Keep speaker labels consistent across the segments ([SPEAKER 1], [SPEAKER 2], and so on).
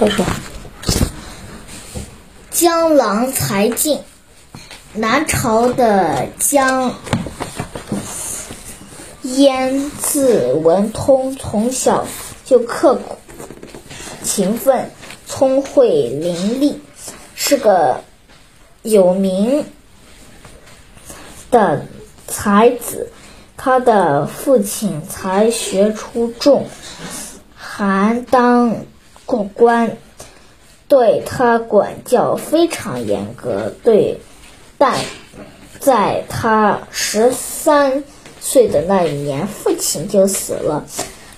[SPEAKER 1] 快说。
[SPEAKER 2] 江郎才尽。南朝的江淹字文通，从小就刻苦、勤奋、聪慧伶俐，是个有名的才子。他的父亲才学出众，还当过官，对他管教非常严格。对。但在他十三岁的那一年，父亲就死了，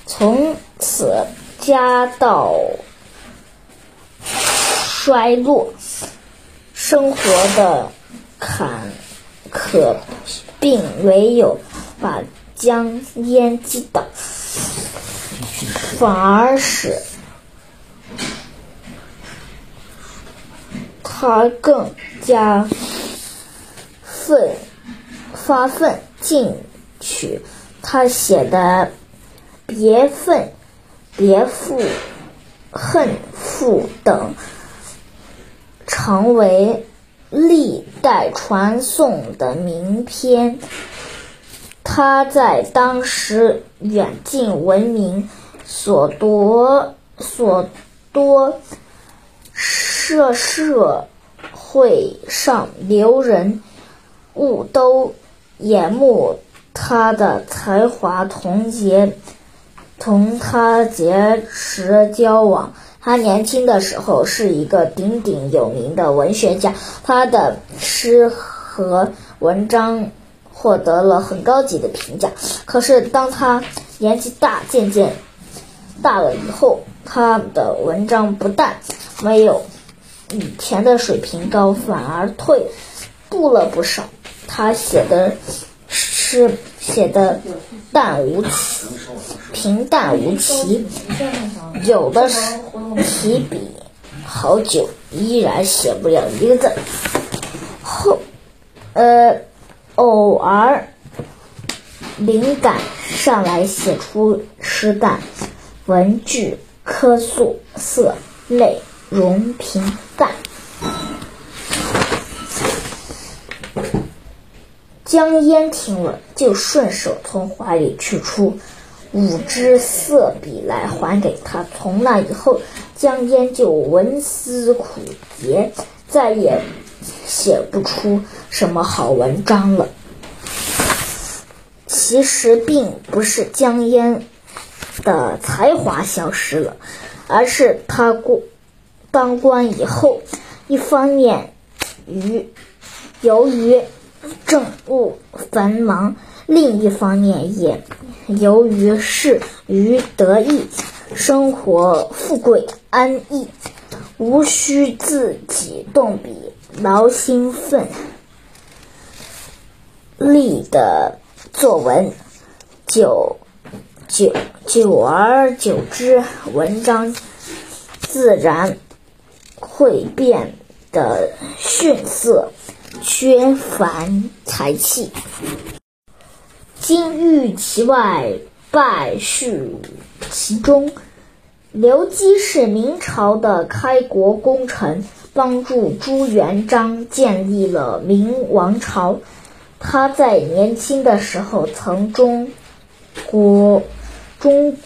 [SPEAKER 2] 从此家道衰落，生活的坎坷，并没有把江淹击倒，反而使他更加。奋发奋进取，他写的“别愤别负恨负”等，成为历代传颂的名篇。他在当时远近闻名，所多所多社社会上留人。物都眼目他的才华，同结同他结识交往。他年轻的时候是一个鼎鼎有名的文学家，他的诗和文章获得了很高级的评价。可是当他年纪大，渐渐大了以后，他的文章不但没有以前的水平高，反而退步了不少。他写的诗写的淡无奇，平淡无奇，有的是提笔好久依然写不了一个字。后，呃，偶尔灵感上来写出诗，但文句苛素，色类容平淡。江淹听了，就顺手从怀里取出五支色笔来还给他。从那以后，江淹就文思苦结，再也写不出什么好文章了。其实并不是江淹的才华消失了，而是他过当官以后，一方面于由于。政务繁忙，另一方面也由于事于得意，生活富贵安逸，无需自己动笔劳心奋力的作文，久久久而久之，文章自然会变得逊色。缺乏才气，金玉其外，败絮其中。刘基是明朝的开国功臣，帮助朱元璋建立了明王朝。他在年轻的时候曾中国中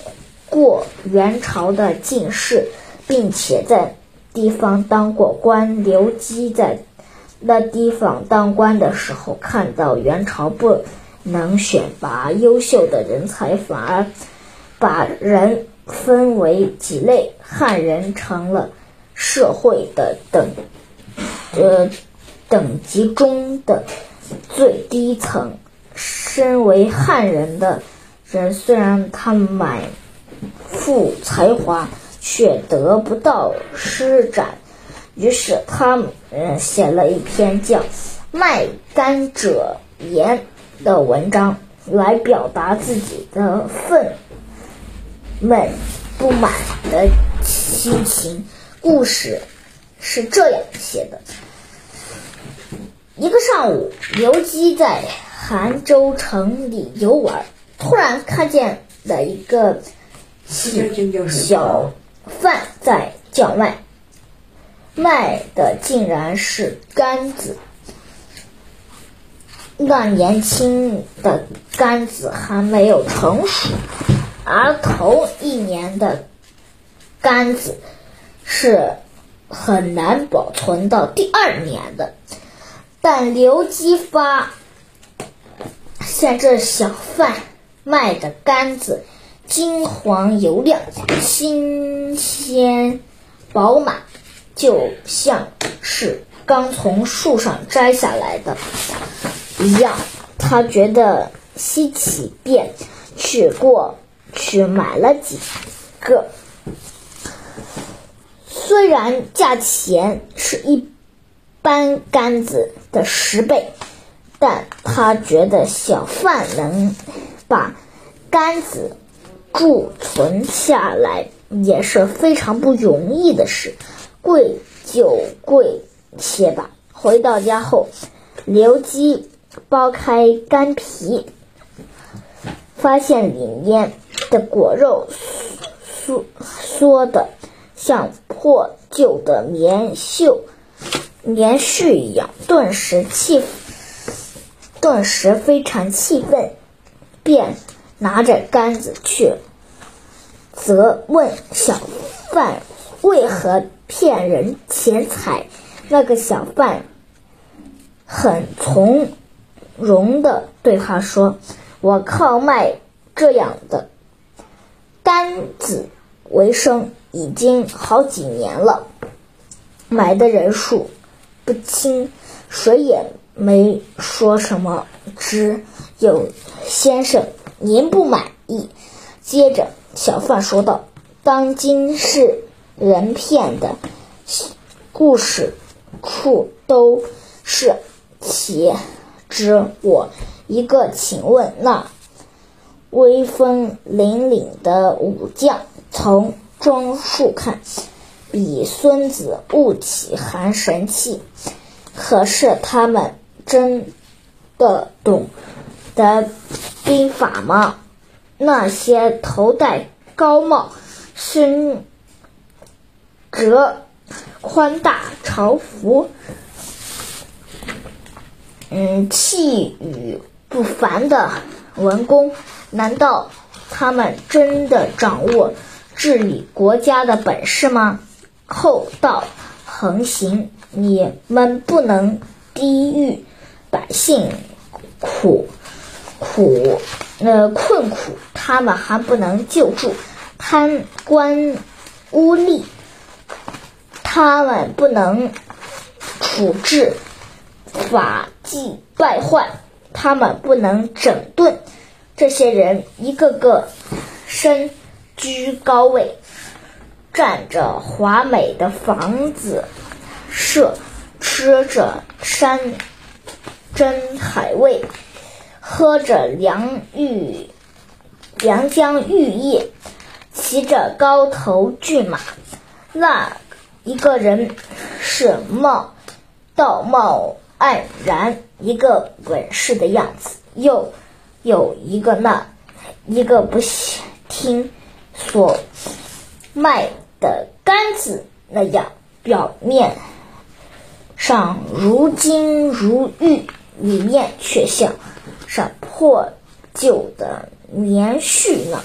[SPEAKER 2] 过元朝的进士，并且在地方当过官。刘基在。那地方当官的时候，看到元朝不能选拔优秀的人才，反而把人分为几类，汉人成了社会的等呃等级中的最低层。身为汉人的人，虽然他满腹才华，却得不到施展。于是他嗯写了一篇叫《卖甘者言》的文章，来表达自己的愤懑不满的心情。故事是这样写的：一个上午，刘基在杭州城里游玩，突然看见了一个小贩在。叫卖，卖的竟然是杆子。那年轻的杆子还没有成熟，而头一年的杆子是很难保存到第二年的。但刘基发现这小贩卖的杆子金黄油亮、新鲜饱满，就像是刚从树上摘下来的。一样，他觉得稀奇，便去过去买了几个。虽然价钱是一般杆子的十倍，但他觉得小贩能把杆子贮存下来也是非常不容易的事。贵就贵些吧。回到家后，刘基。剥开干皮，发现里面的果肉缩缩的像破旧的棉袖、棉絮一样，顿时气，顿时非常气愤，便拿着杆子去责问小贩为何骗人钱财。那个小贩很从。容的对他说：“我靠卖这样的杆子为生，已经好几年了。买的人数不清，谁也没说什么。只有先生您不满意。”接着，小贩说道：“当今世人骗的故事处都是岂。”知我一个，请问那威风凛凛的武将，从装束看，比孙子悟起还神气。可是他们真的懂得兵法吗？那些头戴高帽、身着宽大朝服。嗯，气宇不凡的文公，难道他们真的掌握治理国家的本事吗？厚道横行，你们不能低遇百姓苦苦呃困苦，他们还不能救助贪官污吏，他们不能处置。法纪败坏，他们不能整顿。这些人一个个身居高位，占着华美的房子，设吃着山珍海味，喝着凉玉良江玉液，骑着高头骏马。那一个人是貌道貌。岸然，一个稳实的样子，又有一个那一个不听所卖的杆子那样，表面上如金如玉，里面却像是破旧的棉絮呢。